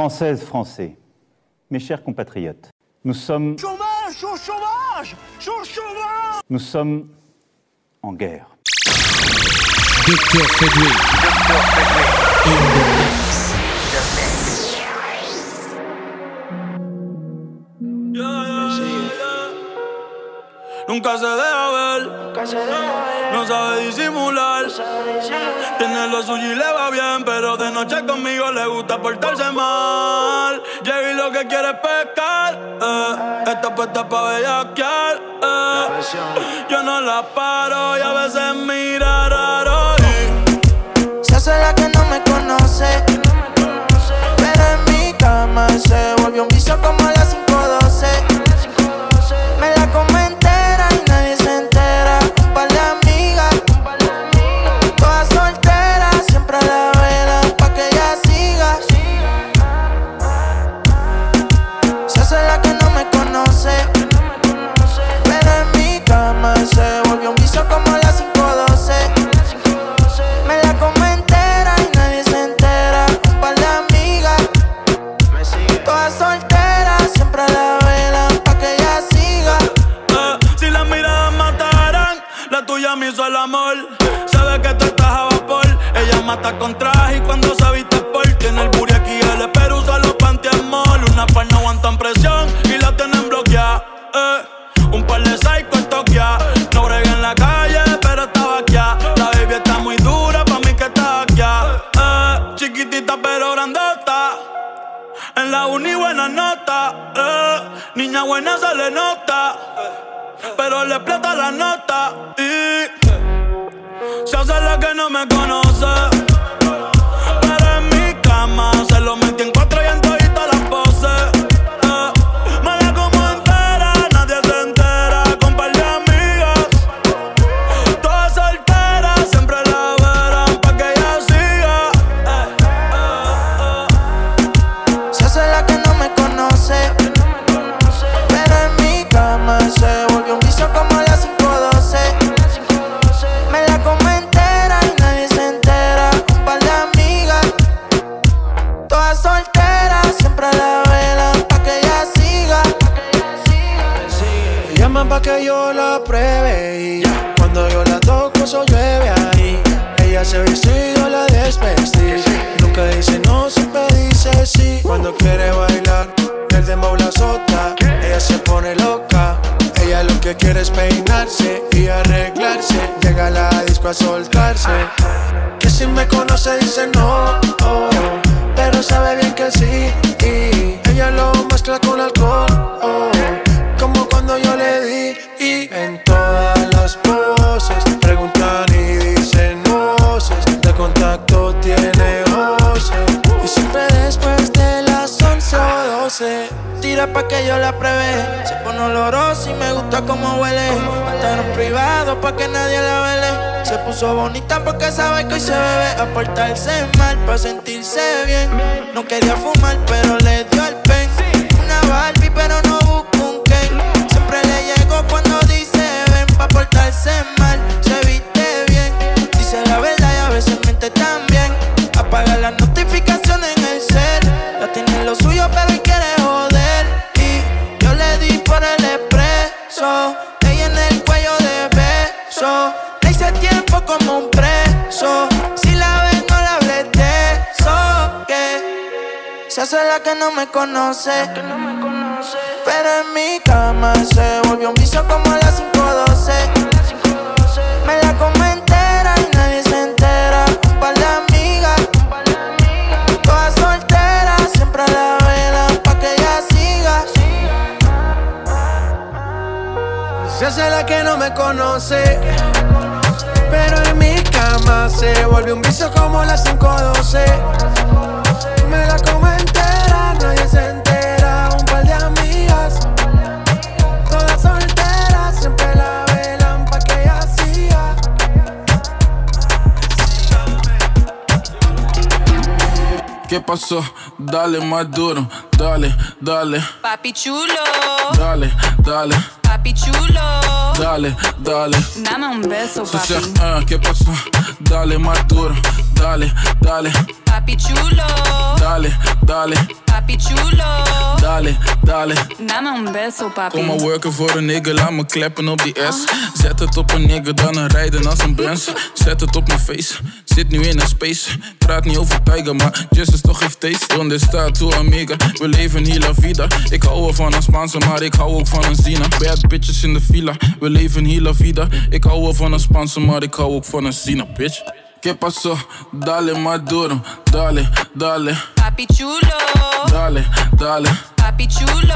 Françaises, Français, mes chers compatriotes, nous sommes... Chômage, chômage, chômage Nous sommes en guerre. Dr. Fedway. In the Nunca se deja ver, no sabe disimular. Tiene lo suyo y le va bien, pero de noche conmigo le gusta portarse mal. Llega y lo que quiere es pescar, eh. Esta puesta pa' bellaquear, eh. Yo no la paro y a veces mira raro. y Se hace la que no me conoce. Pero en mi cama se volvió un vicio como a las 5.12. Con traje y cuando se viste por tiene el booty aquí el espero usa los pantiamol. Una par no aguantan presión y la tienen bloqueada. Eh, un par de psycho en Tokia. No bregué en la calle, pero estaba aquí. La baby está muy dura, pa' mí que está aquí. Eh, chiquitita pero grandota. En la uni buena nota, eh. niña buena se le nota, pero le explota la nota y se hace la que no me conoce. Cuando quiere bailar, el dembow la azota. Ella se pone loca. Ella lo que quiere es peinarse y arreglarse. Llega a la disco a soltarse. Que si me conoce dice no, como huele. Estar en privado pa' que nadie la vele. Se puso bonita porque sabe que hoy se bebe. A portarse mal pa' sentirse bien. No quería fumar, pero le dio el pen. Una Barbie, pero no busca un Ken. Siempre le llego cuando dice ven pa' portarse mal. Que se hace la que no me conoce. Pero en mi cama se volvió un vicio como a las 5.12. Me la como entera y nadie se entera. Un par de amigas, todas solteras, siempre a la vela pa' que ella siga. Se hace la que no me conoce Pero en mi cama se vuelve un vicio como las 5.12 Me la como ¿Qué pasó? Dale más duro, dale, dale, Papi chulo, dale, dale, papi chulo. dale, dale. Dame un beso, Sucia, papi. ah, ¿qué pasó? Dale más duro, dale, dale, Papi chulo, dale, dale, papi chulo. Dale, dale. Dame un beso, papi. Kom maar worken voor een nigga, laat me kleppen op die S. Zet het op een nigga, dan een rijden als een Benz. Zet het op mijn face, zit nu in een space. Praat niet over Tiger, maar just is toch heeft taste. Donde está tu amiga? We leven hier la vida. Ik hou wel van een Spaanse, maar ik hou ook van een Zina. Bad bitches in de villa, we leven hier la vida. Ik hou wel van een Spaanse, maar ik hou ook van een Zina, bitch. ¿Qué pasó? Dale más duro, dale, dale, Papi chulo. dale, dale, Papi chulo.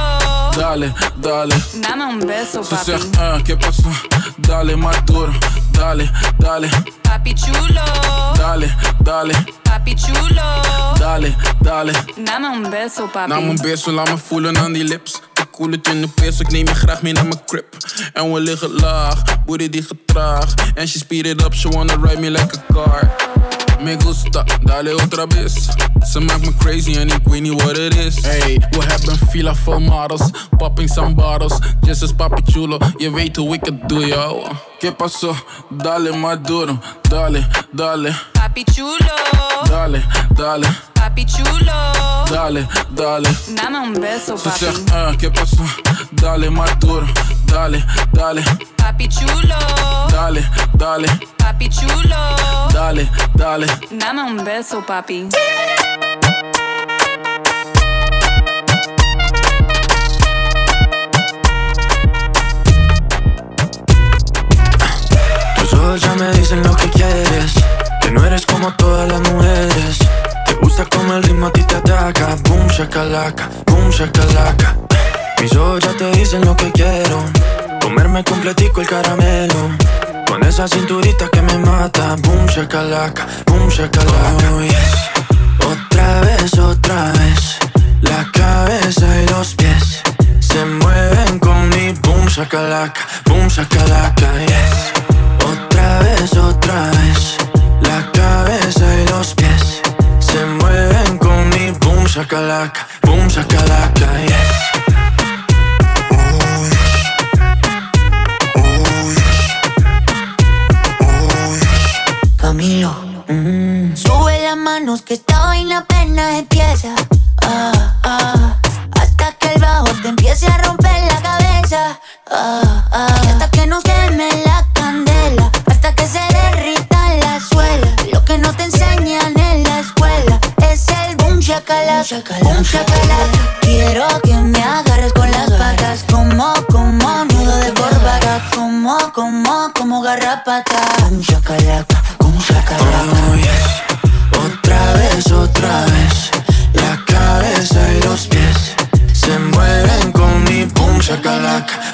dale, dale. Dame un beso, papi. ah, ¿qué pasó? Dale más duro, dale, dale, Papi chulo. dale, dale, Papi chulo. dale, dale. Dame un beso, papi. Nam een beso, aan die lips. Koel het in de ik neem je graag mee naar mijn crib. En we liggen laag, booty die getraag. En she speed it up, she wanna ride me like a car. Me gusta, dale otra vez. Ze maakt me crazy en ik weet niet wat het is. Hey, we hebben fila vol models, popping some bottles. Just as papi chulo, je weet hoe ik het doe, yo. ¿Qué pasó? Dale más duro, dale, dale, Papi chulo. Dale, dale, Papi chulo. dale, dale. Dame un beso, papi. ah, ¿qué pasó? Dale más duro, dale, dale, Papi chulo. dale, dale, Papi chulo. dale, dale. Dame un beso, papi. Tus ojos ya me dicen lo que quieres Que no eres como todas las mujeres. Te gusta como el ritmo a ti te ataca. Boom shakalaka, boom shakalaka. Mis ojos ya te dicen lo que quiero. Comerme completico el caramelo. Con esa cinturita que me mata. Boom shakalaka, boom shakalaka. Oh, yes. Otra vez, otra vez. La cabeza y los pies Se mueven con mi boom shakalaka, boom shakalaka, yes. Otra vez, otra vez La cabeza y los pies Se mueven con mi boom shakalaka Boom shakalaka, yes Camilo. Sube las manos que esta vaina apenas empieza. Ah, ah, hasta que el bajo te empiece a romper la cabeza. Ah, ah, hasta que no queme la candela. Hasta que se derrita que no te enseñan en la escuela es el boom shakalaka. Boom shakalaka. Quiero que me agarres con las patas. Como, como nudo de corbata. Como, como, como garrapata. Boom shakalaka. Boom shakalaka. Oh, yes. Otra vez, otra vez La cabeza y los pies Se mueven con mi boom shakalaka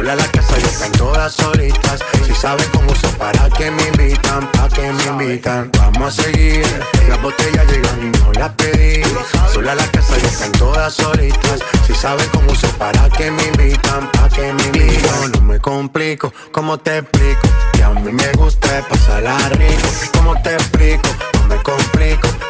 Sola la casa ya están todas solitas. Si saben cómo son, para que me invitan, pa' que me invitan. Vamos a seguir, las botellas llegan y no las pedí. Sola la casa ya están todas solitas. Si saben cómo son, para que me invitan, pa' que me invitan. No me complico, ¿cómo te explico? Que a mí me gusta pasarla rico. ¿Cómo te explico? No me complico.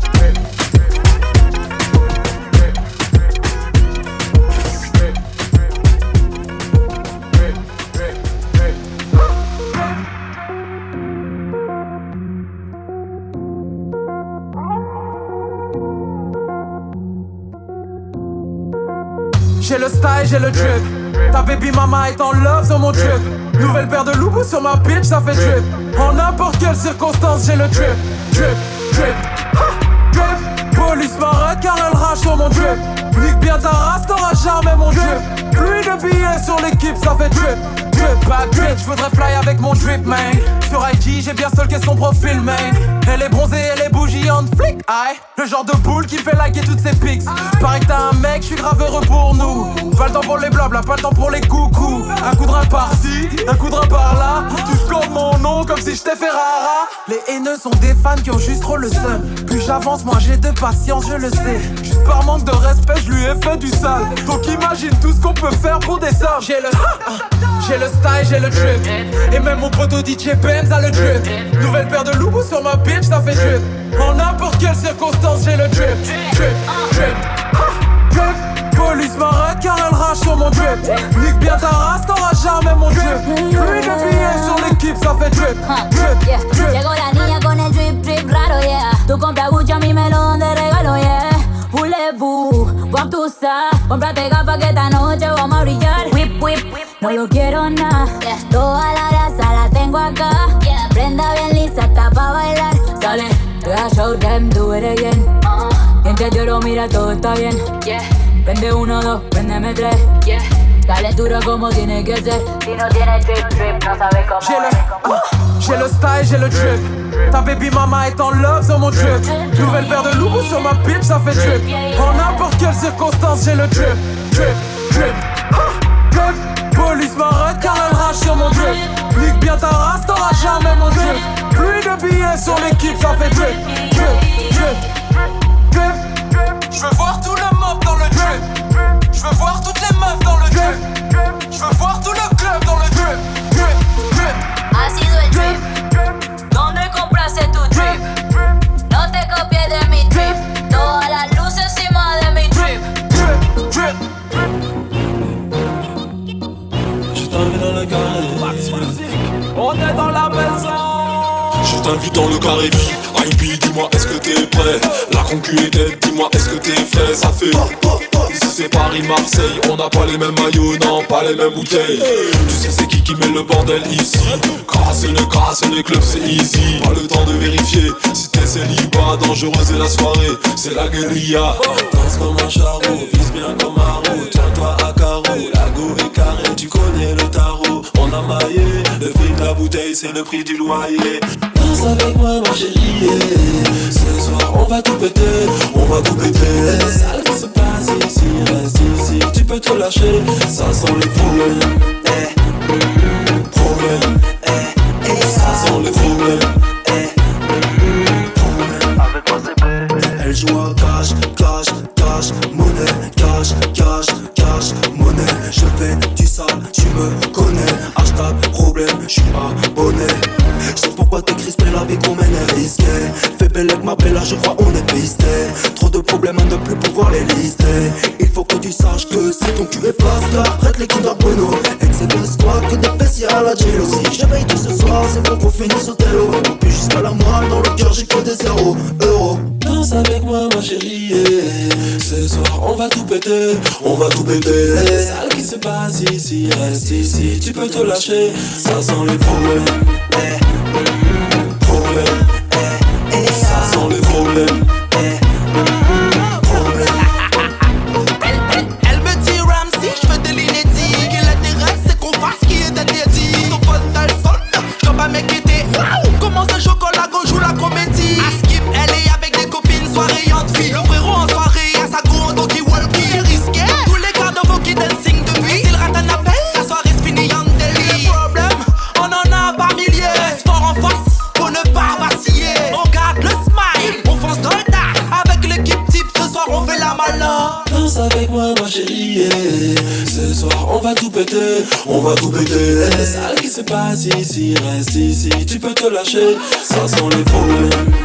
J'ai le style, j'ai le drip. Ta baby mama est en love sur mon drip. Nouvelle paire de loups sur ma bitch, ça fait drip. En n'importe quelle circonstance, j'ai le drip. Drip, drip, ha, drip. Police m'arrête car elle rage sur mon drip. Nique bien ta race, t'auras jamais mon drip. Pluie de billets sur l'équipe, ça fait drip. Drip, back drip, j'voudrais fly avec mon drip, man. Sur IG, j'ai bien que son profil, man. Elle est bronzée, elle est bouillante, flic, aïe. Le genre de boule qui fait liker toutes ses pics. Pareil que t'as un mec, j'suis grave heureux pour nous. Pas le temps pour les blabla, pas le temps pour les coucous. Un coup de rein par-ci, un coup de rein par-là. Tu scores mon nom comme si j'étais Ferrara. Les haineux sont des fans qui ont juste trop le seum. Plus j'avance, moins j'ai de patience, je le sais. Juste par manque de respect, je lui ai fait du sale. Donc imagine tout ce qu'on peut faire pour des sommes. J'ai le, j'ai le style, j'ai le drip. Et même mon poteau DJ Benz a le drip. Nouvelle paire de loups sur ma bitch, ça fait drip. En n'importe quelle circonstance, j'ai le drip. Drip, drip, drip. Police m'arrête car elle rage sur mon drip. Nique bien ta race, t'auras jamais mon drip. Pluie de billets sur l'équipe, ça fait drip. Drip, drip. Llegó la niña con el drip drip raro, yeah. Tu compras Gucci, a mí me lo dan de regalo, yeah. Voulez-vous voir tout ça? Comprate gafas que esta noche vamos a brillar. Whip, no lo quiero nada. Toda la grasa la tengo acá. Prenda bien lisa, está pa' bailar. Sale, voy a show them, do it again. Mientras lloro, mira, todo está bien. Prende uno, dos, préndeme tres. Dale duro como tiene que ser. Si no tienes drip, drip, no sabes cómo J'ai le, ah, j'ai le style, j'ai le drip. Ta baby mama est en love sur mon drip. Nouvelle paire de loups sur ma bitch, ça fait drip. En n'importe quelle circonstance, j'ai le drip. Drip, drip, rage sur mon drip. Nique bien ta race, t'auras jamais mon drip. Pluie de billets sur l'équipe, ça fait drip. Drip, drip, drip. Je veux voir tout le mob dans le drip. Je veux voir toutes les meufs dans le drip. Je veux voir tout le club dans le drip. Drip, drip. Ha sido el drip. ¿Dónde compraste tu drip? T'invite dans le carré vie. IB, dis-moi, est-ce que t'es prêt? La concu est dis-moi, est-ce que t'es fait Ça fait. c'est Paris-Marseille. On n'a pas les mêmes maillots, non, pas les mêmes bouteilles. Tu sais, c'est qui qui met le bordel ici? Grâce le grâce les clubs, c'est easy. Pas le temps de vérifier si t'es célibat. Dangereuse est la soirée, c'est la guérilla. Danse comme un charreau, vise bien comme un roux. Tiens-toi la go est carré, tu connais le tarot. On a maillé, le prix de la bouteille, c'est le prix du loyer. Danse avec moi, ma chérie. Ce soir, on va tout péter, on va tout péter. Sale qui se passe ici, reste ici. Tu peux te lâcher, ça sent les problèmes. Eh, problème. Eh, eh, ça sent les problèmes. Eh. Elle joue à cash, cash, cash, monnaie, cash, cash, cash, monnaie. Je fais du sale, tu me connais. Hashtag problème, je suis abonné. Je sais pourquoi t'es crispé, la vie qu'on mène est risquée. Fais belle avec ma bella, je crois on est pisté. Trop de problèmes à ne plus pouvoir les lister. Il faut que tu saches que si ton cul est pasta, prête les Kinder Bueno. Excelle-toi que des fessiers à la jello. Si je paye tout ce soir, c'est pour qu'on finisse au télo. Puis jusqu'à la moelle, dans le cœur j'ai que des zéros euros. Danse avec moi, ma chérie. Ce soir, on va tout péter, on va tout péter. Sale qui se passe ici, reste ici. Tu peux te lâcher, ça sent les problèmes. Eh, passe ici, reste ici. Tu peux te lâcher, ça sent les problèmes.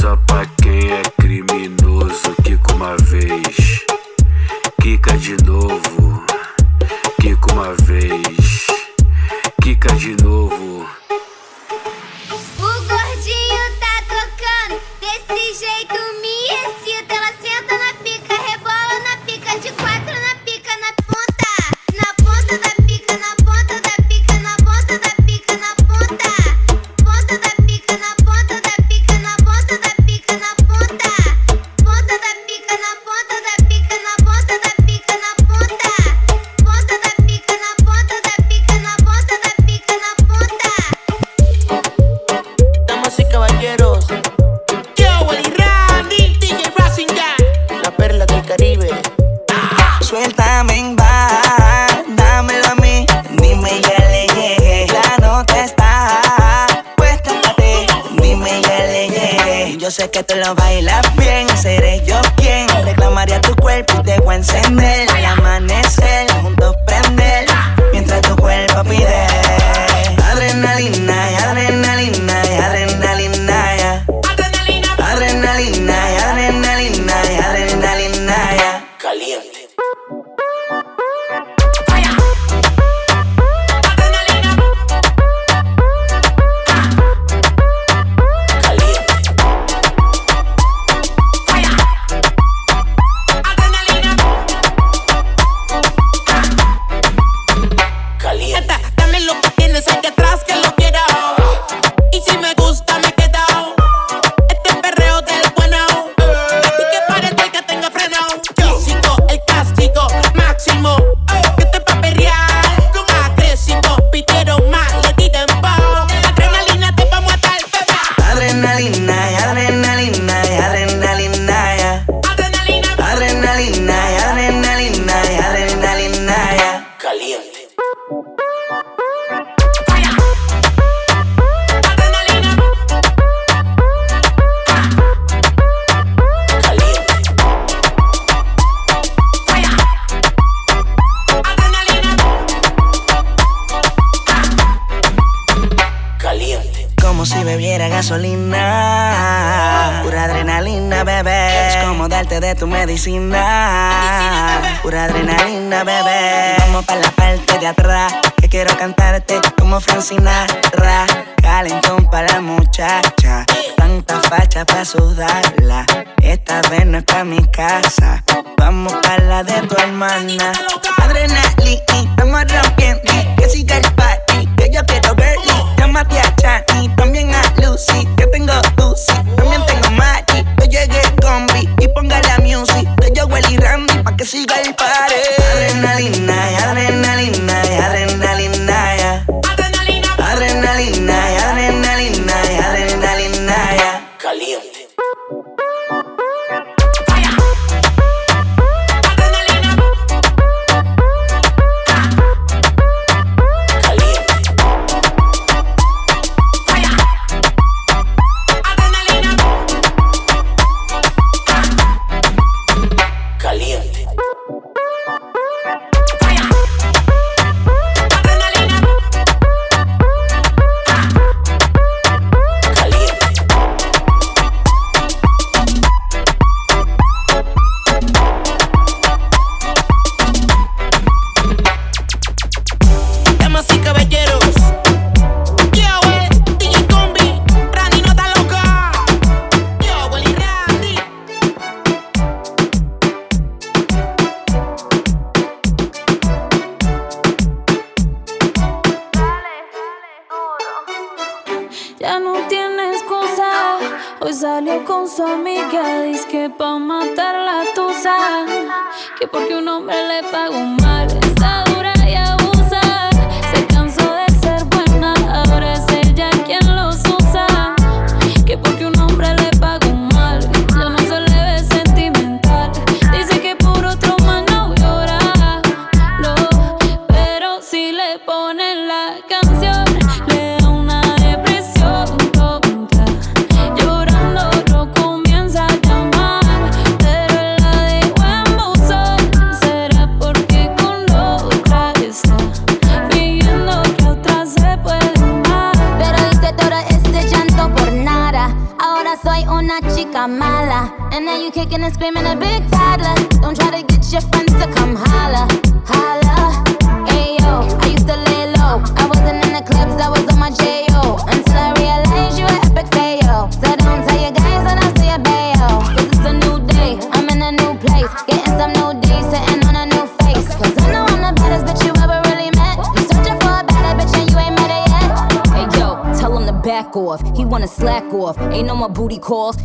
Só pra quem é criminoso. Kika uma vez, Kika de novo. Kika uma vez, Kika de novo. lista pa' sudarla. Esta vez no es pa' mi casa, vamos pa' la de tu hermana. Adrenalina, estamos rompiendo, que siga el party, que yo quiero girly. Llámate a Chani, también a Lucy, que tengo Lucy, también tengo Maggie. Yo llegué con B y ponga la music, que yo Willy Randy, pa' que siga el party. Adrenalina, adrenalina.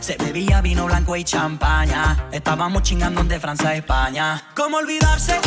Se bebía vino blanco y champaña. Estábamos chingando de Francia a España. ¿Cómo olvidarse?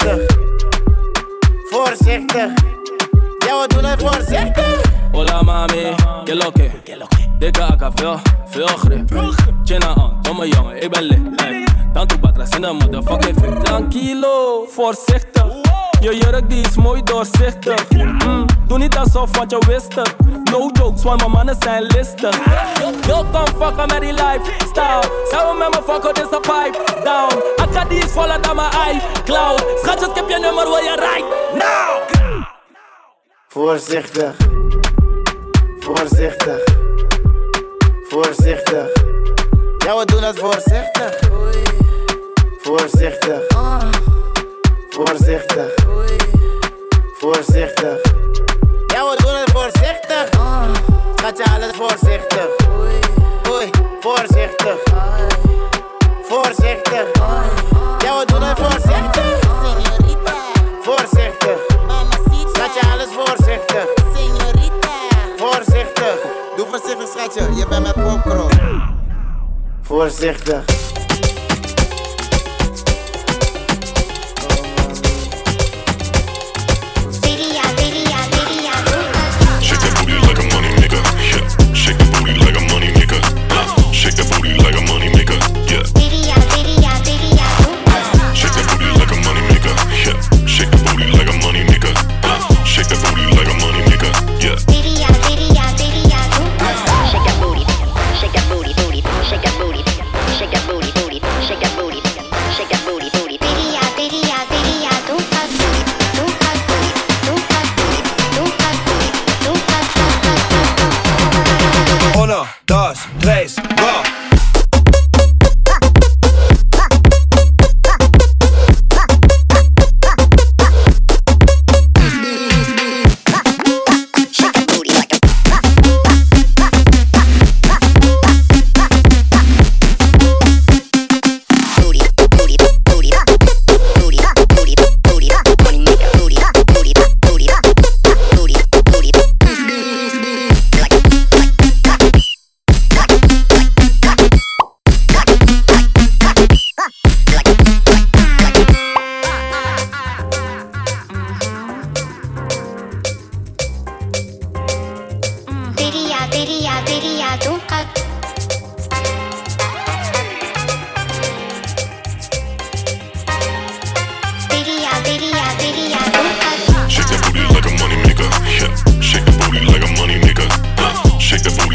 Voorzichtig. Voorzichtig. Ja, we doen het voorzichtig. Hola mami, que lo que? Dikke akka, veel, veel grip Chin aan, domme jongen, ik ben lit ey. Dan toe batras in de motherfucking fit Tranquilo, voorzichtig Je jurk die is mooi doorzichtig mm, Doe niet alsof, want je wist het No jokes, want mijn mannen zijn listig Yo, kom fucken met die lifestyle Zou met me fucken, dit is een pipe down Akka die is voller dan mijn iCloud Schatjes, ik heb je nummer, wil je right now? Voorzichtig. Voorzichtig. Voorzichtig. Ja, we doen het voorzichtig. Voorzichtig. Voorzichtig. Voorzichtig. Ja, we doen het voorzichtig. Schatje, alles voorzichtig. Oei, voorzichtig. Voorzichtig. Ja, we doen het voorzichtig. Voorzichtig. Schatje, alles voorzichtig. Voorzichtig. Doe voorzichtig, schatje. Je bent met popcorn. Voorzichtig. Shake that booty like a money maker. Yeah. Shake the booty like a money maker. Uh, shake the booty.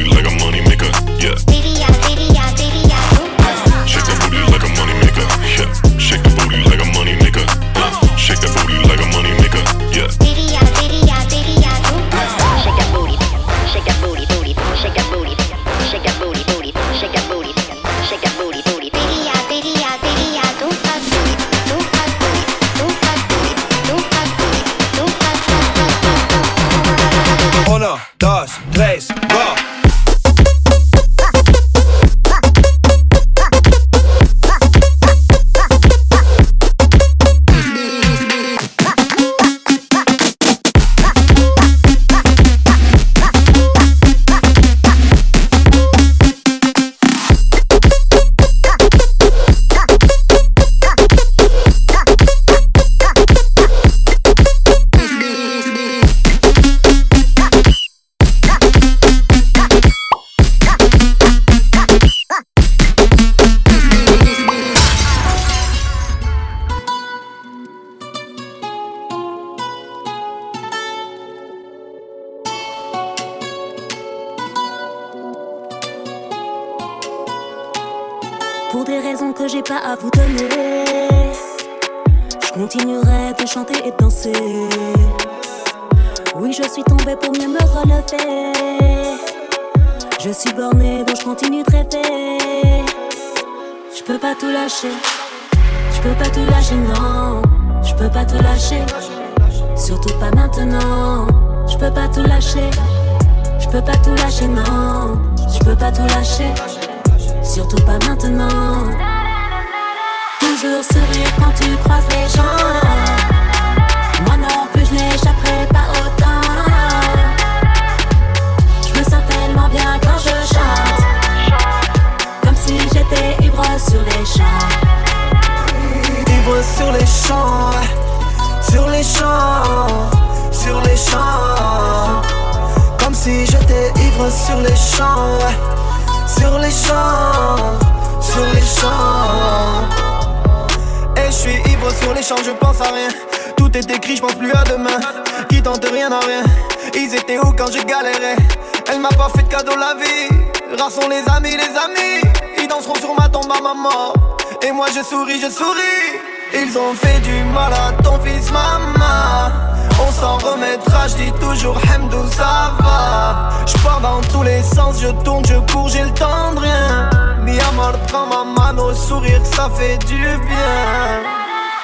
je dis toujours Hemdou ça va. J'pars dans tous les sens, je tourne, je cours, j'ai le temps de rien. Mi amor prend ma mano, sourire ça fait du bien.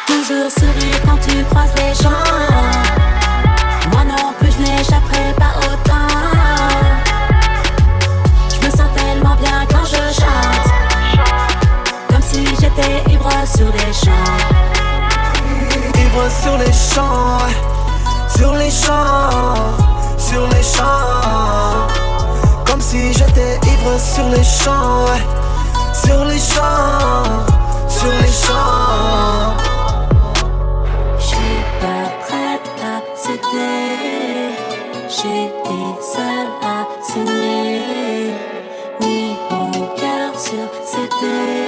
Toujours sourire quand tu croises les gens. Moi non plus je n'échapperai pas autant Je me sens tellement bien quand je chante. Comme si j'étais ivre sur les champs. Ivre sur les champs sur les champs, sur les champs Comme si j'étais ivre sur les champs ouais. Sur les champs, sur les champs J'suis pas prête à céder J'étais seule à saigner Ni mon cœur sur céder.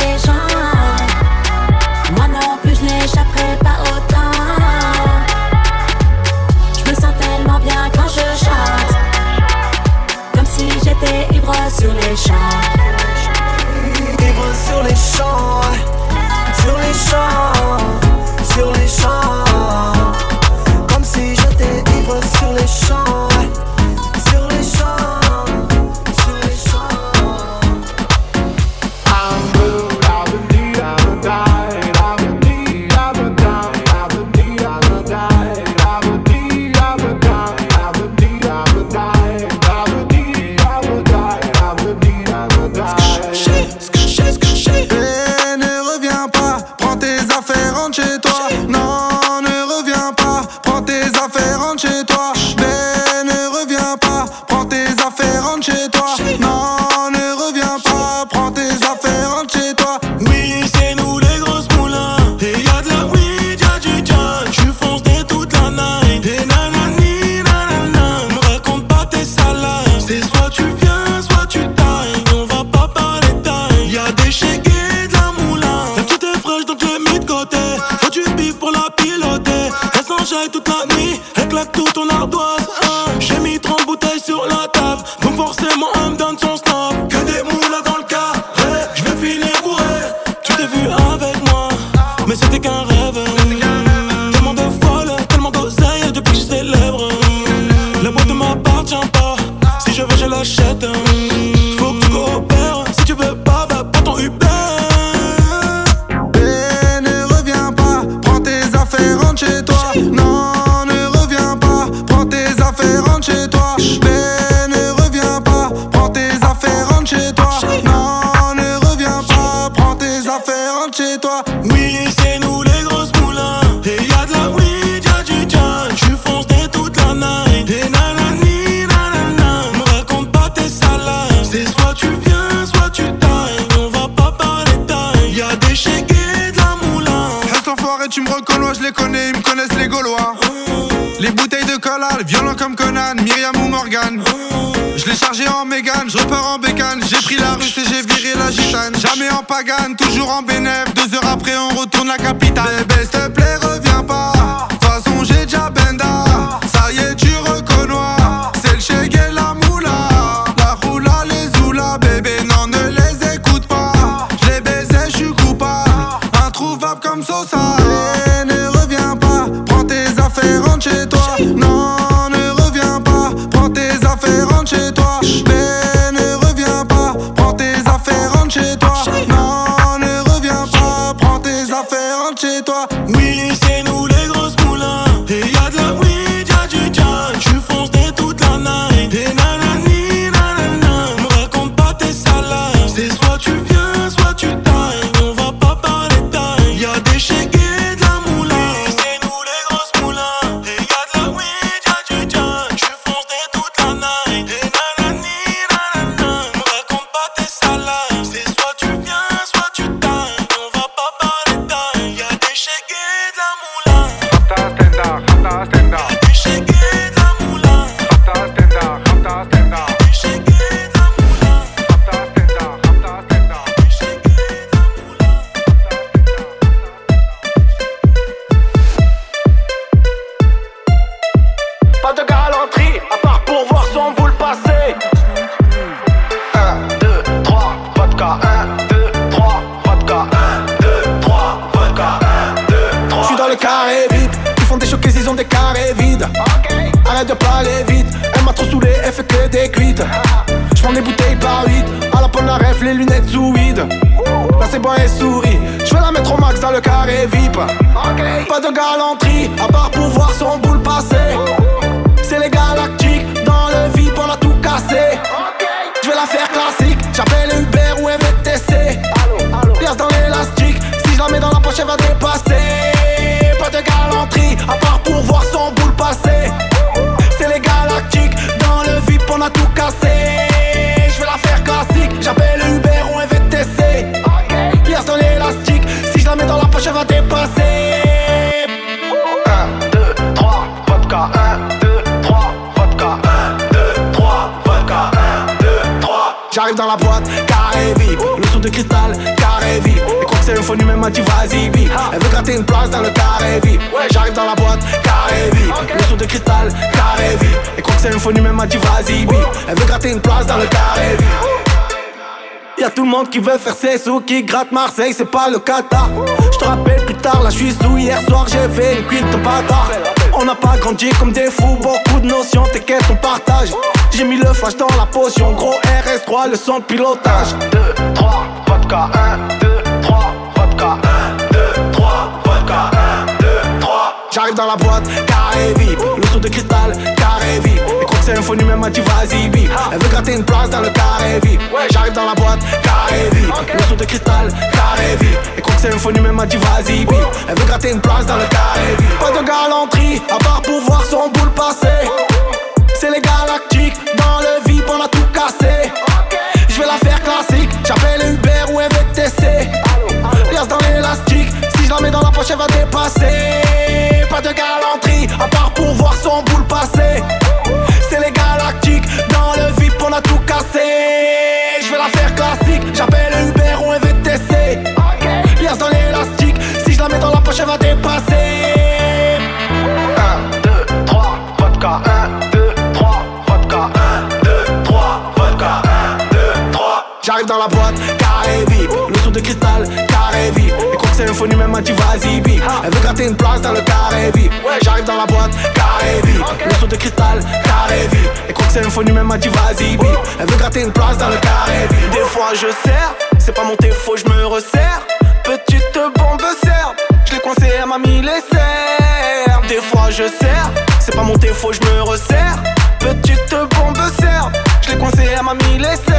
les gens. Moi non plus, je n'échapperai pas autant. Je me sens tellement bien quand je chante. Comme si j'étais ivre sur les champs. Ivre sur les champs. Sur les champs. Sur les champs. Comme si j'étais ivre sur les champs. Toujours en bénéf. Là c'est bon et souris, je vais la mettre au max dans le carré VIP. Pas de galanterie, à part pour voir son boule passer. C'est les galactiques, dans le VIP on a tout cassé. Je vais la faire classique, j'appelle Uber ou MVTC. Pièce dans l'élastique, si je la mets dans la poche elle va dépasser. Pas de galanterie, à part pour voir son boule passer. C'est les galactiques, dans le VIP on a tout cassé. Je vais la faire classique, j'appelle je la mets dans la poche elle va dépasser. 1, 2, 3, vodka, 1, 2, 3, vodka, 1, 2, 3, vodka, 1, 2, 3. J'arrive dans la boîte, carré VIP Le son de cristal, carré VIP Et quand c'est un faux numéro, elle m'a dit vas-y bip Elle veut gratter une place dans le carré VIP J'arrive dans la boîte, carré VIP Le son de cristal, carré VIP Et quand c'est un faux numéro, elle m'a dit vas-y bip Elle veut gratter une place dans le carré VIP Y'a tout le monde qui veut faire ses sous, qui gratte Marseille, c'est pas le Qatar. Je te rappelle plus tard, là je suis sous. Hier soir j'ai fait une cuite de bâtard. On n'a pas grandi comme des fous, beaucoup de notions, t'inquiète, on partage. J'ai mis le flash dans la potion, gros RS3, le son de pilotage. 2, 3, vodka, 1, 2, 3, vodka, 1, 2, 3, vodka, 1, 2, 3. J'arrive dans la boîte, carré VIP Le son de cristal, carré quand c'est elle m'a dit vas-y Elle veut gratter une place dans le carré VIP J'arrive dans la boîte, carré VIP Le son de cristal, carré VIP Et quand c'est elle m'a dit vas-y Elle veut gratter une place dans le carré VIP Pas de galanterie, à part pour voir son boule passer. C'est les galactiques, dans le VIP on a tout cassé. Je vais la faire classique, j'appelle Uber ou MVTC Lias dans l'élastique, si je la mets dans la poche elle va dépasser. Pas de galanterie, à part pour voir son boule passer a tout cassé. Je vais la faire classique, j'appelle Uber ou MVTC Lias dans l'élastique, si je la mets dans la poche elle va dépasser. 1, 2, 3, vodka, 1, 2, 3, vodka, 1, 2, 3, vodka, 1, 2, 3. J'arrive dans la boîte, carré VIP c'est un faux numéro, elle Elle veut gratter une place dans le carré VIP J'arrive dans la boîte, carré VIP Le son de cristal, carré VIP Et quand c'est un faux numéro, elle m'a dit vas-y bip Elle veut gratter une place dans le carré VIP Des fois je sers, c'est pas mon faut je me resserre. Petite bombe serbe, je l'ai coincé, elle m'a mis les serres. Des fois je sers, c'est pas mon faut je me resserre. Petite bombe serbe, je l'ai coincé, elle m'a mis les serres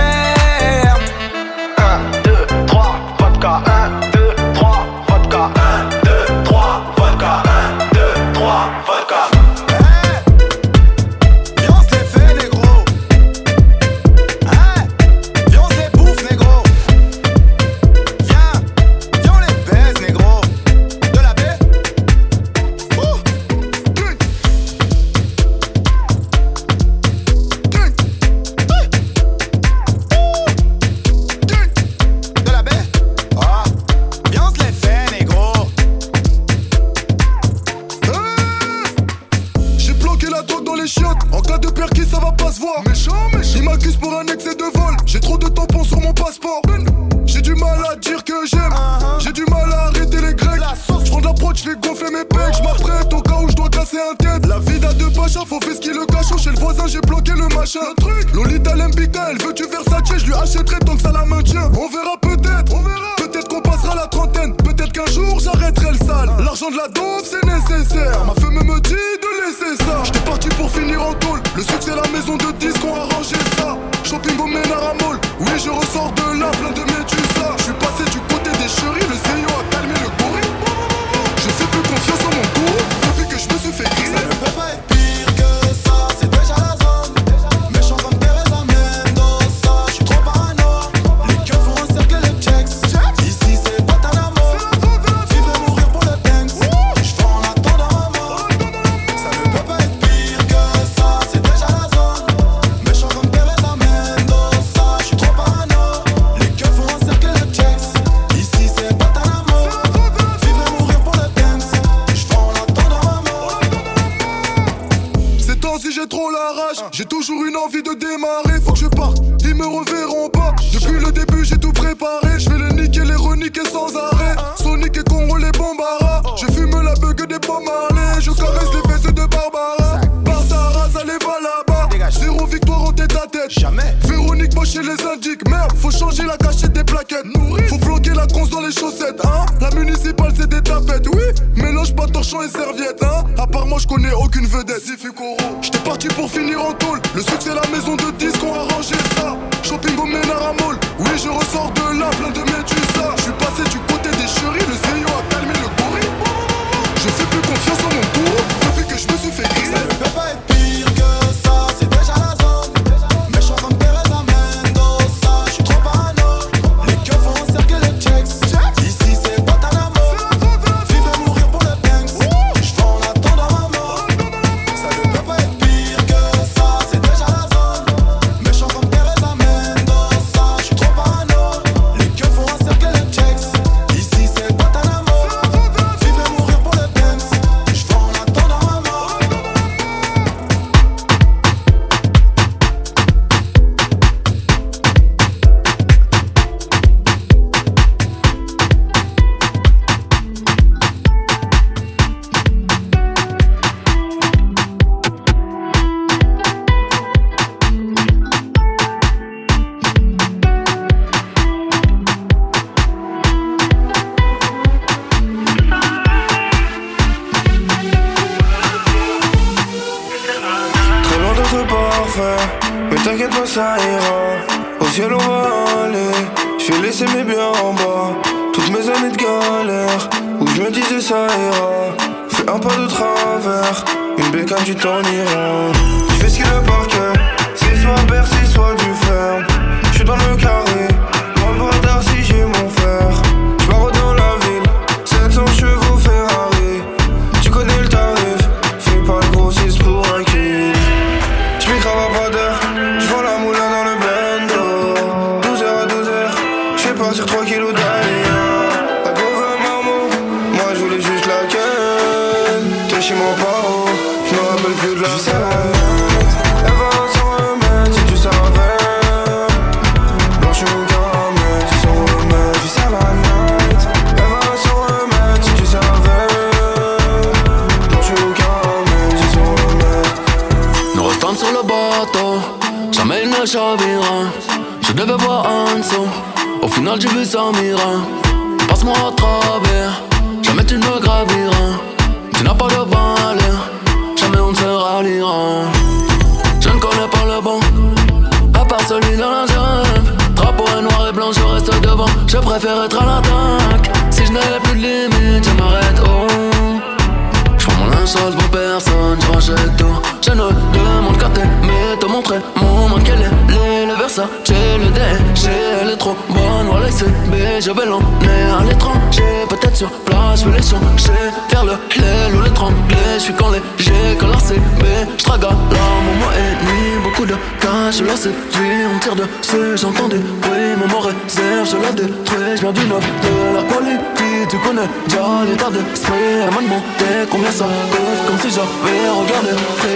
je viens du 9 de la qualité, tu connais déjà l'état d'esprit. Elle m'a demandé combien ça coûte, comme si j'avais regardé.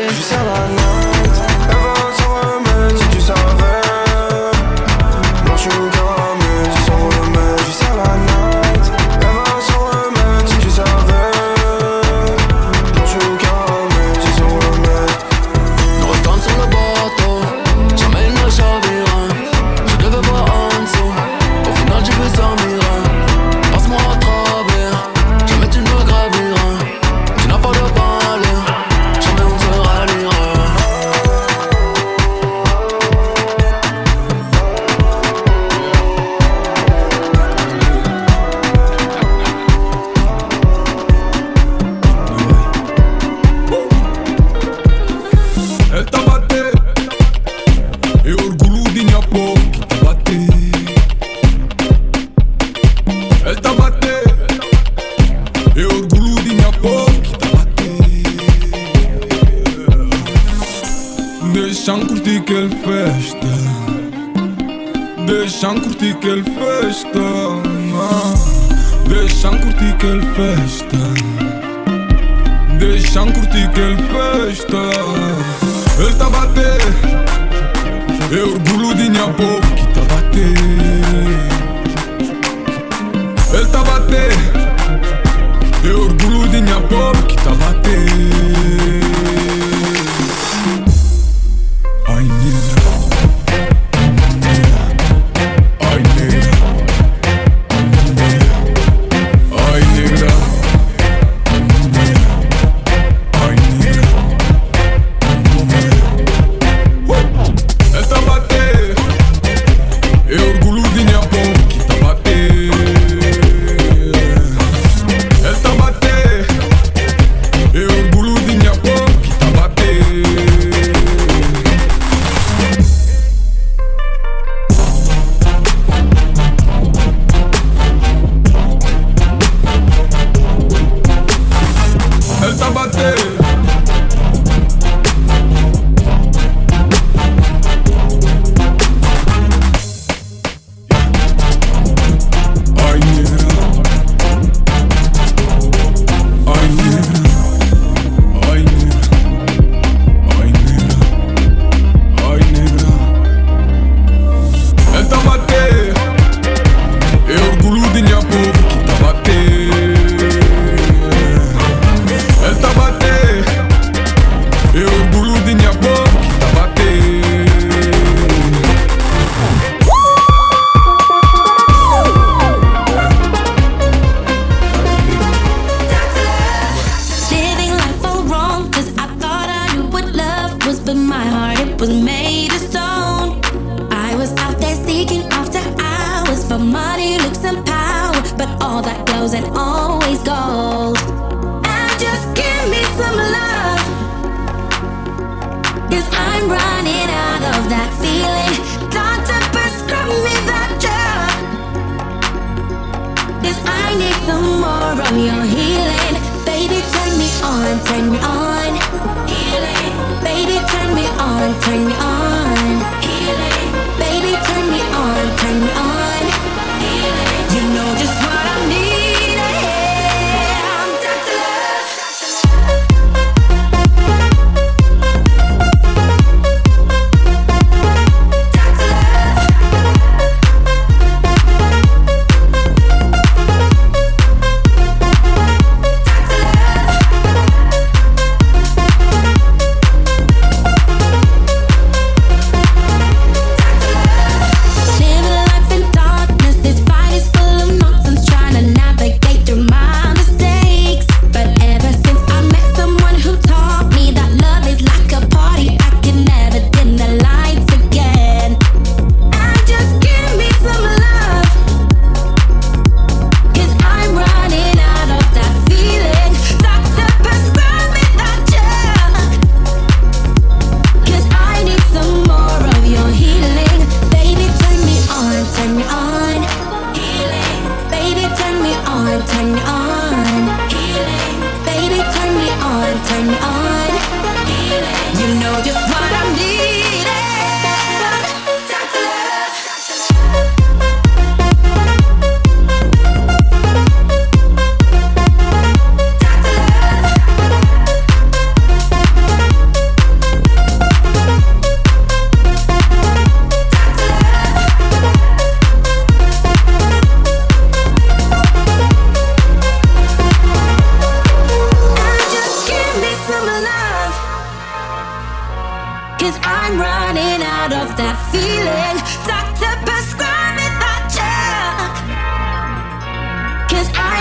Jusqu'à la night,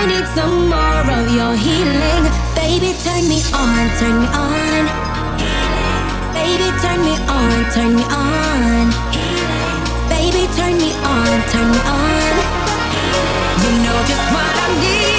I need some more of your healing. Baby, turn me on, turn me on. Baby, turn me on, turn me on. Baby, turn me on, turn me on. You know just what I need.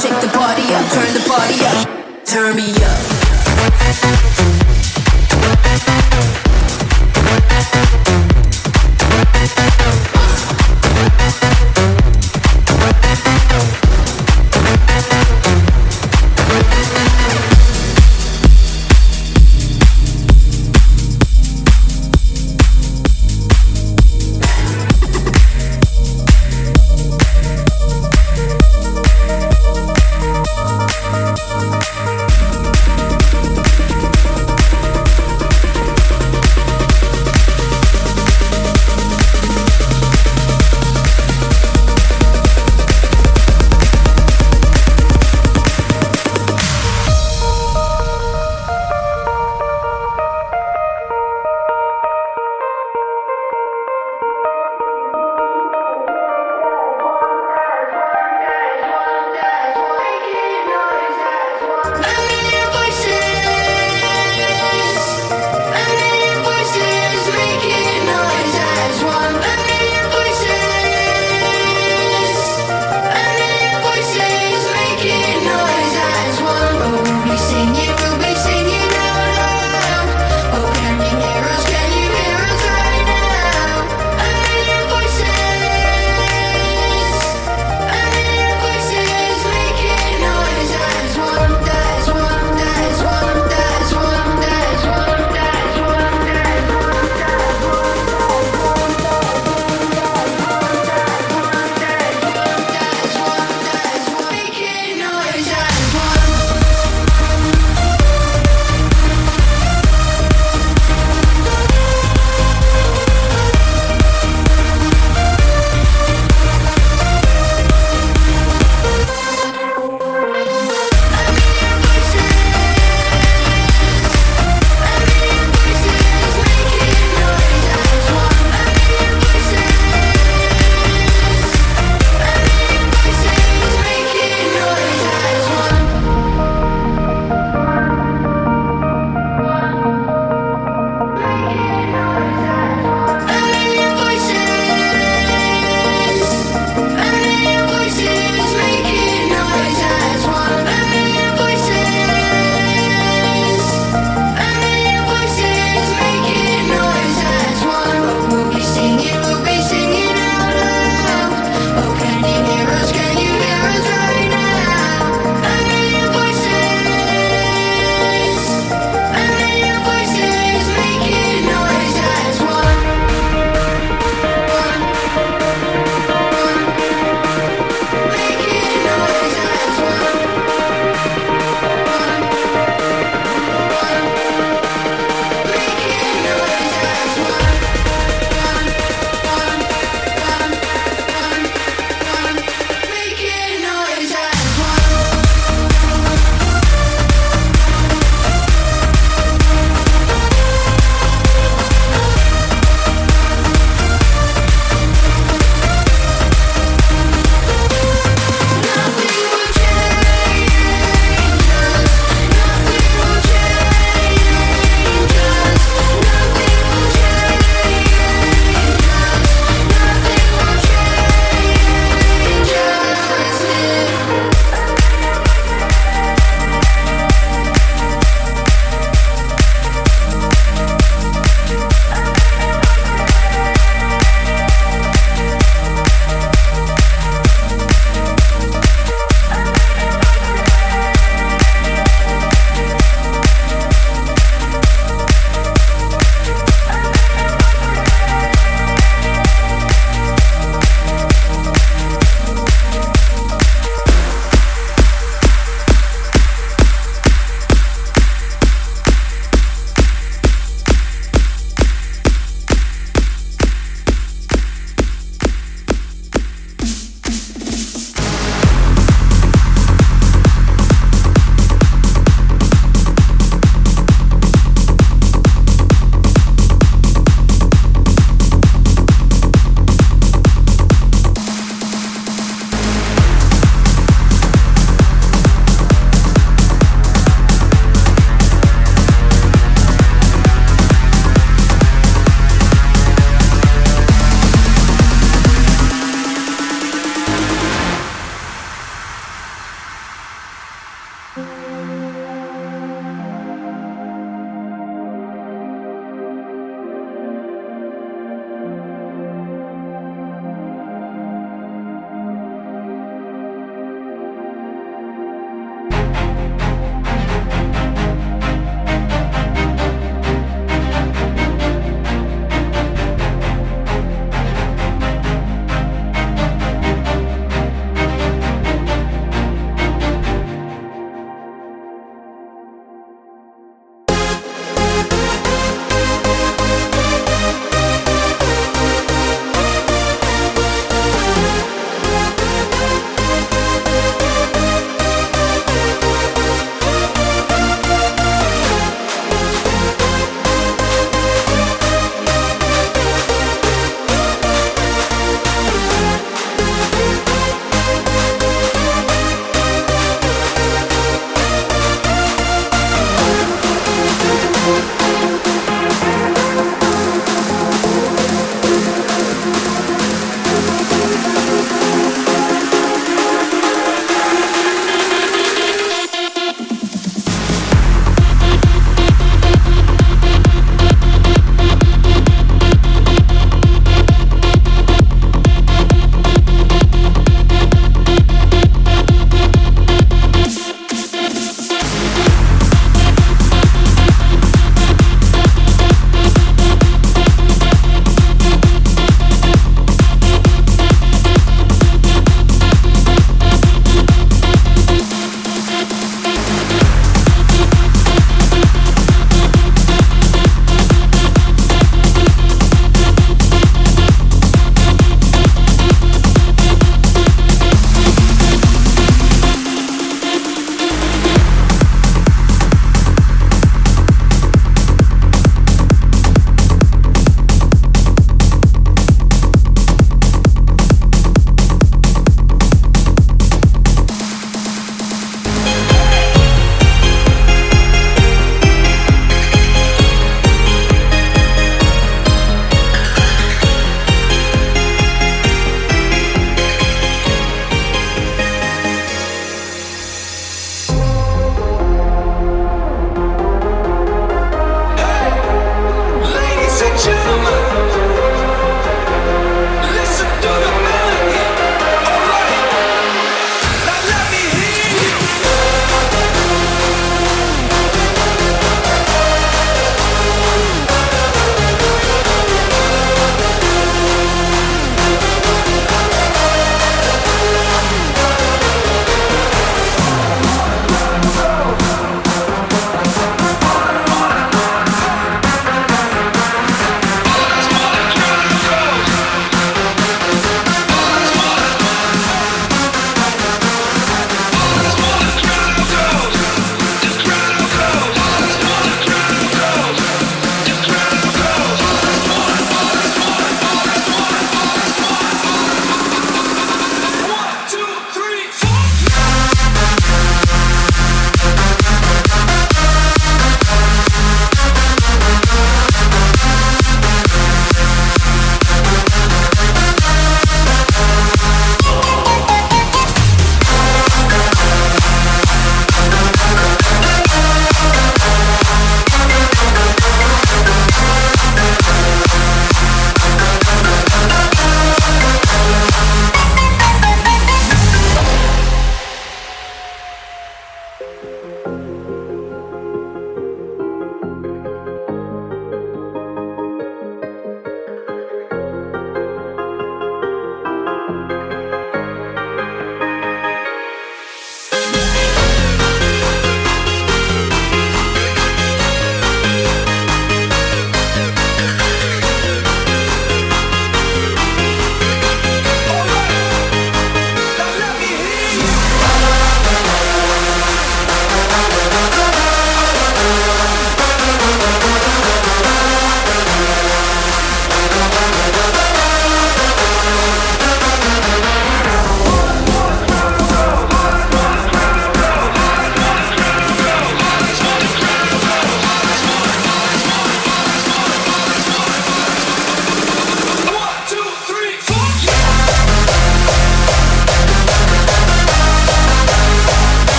Shake the party up, turn the party up, turn me up.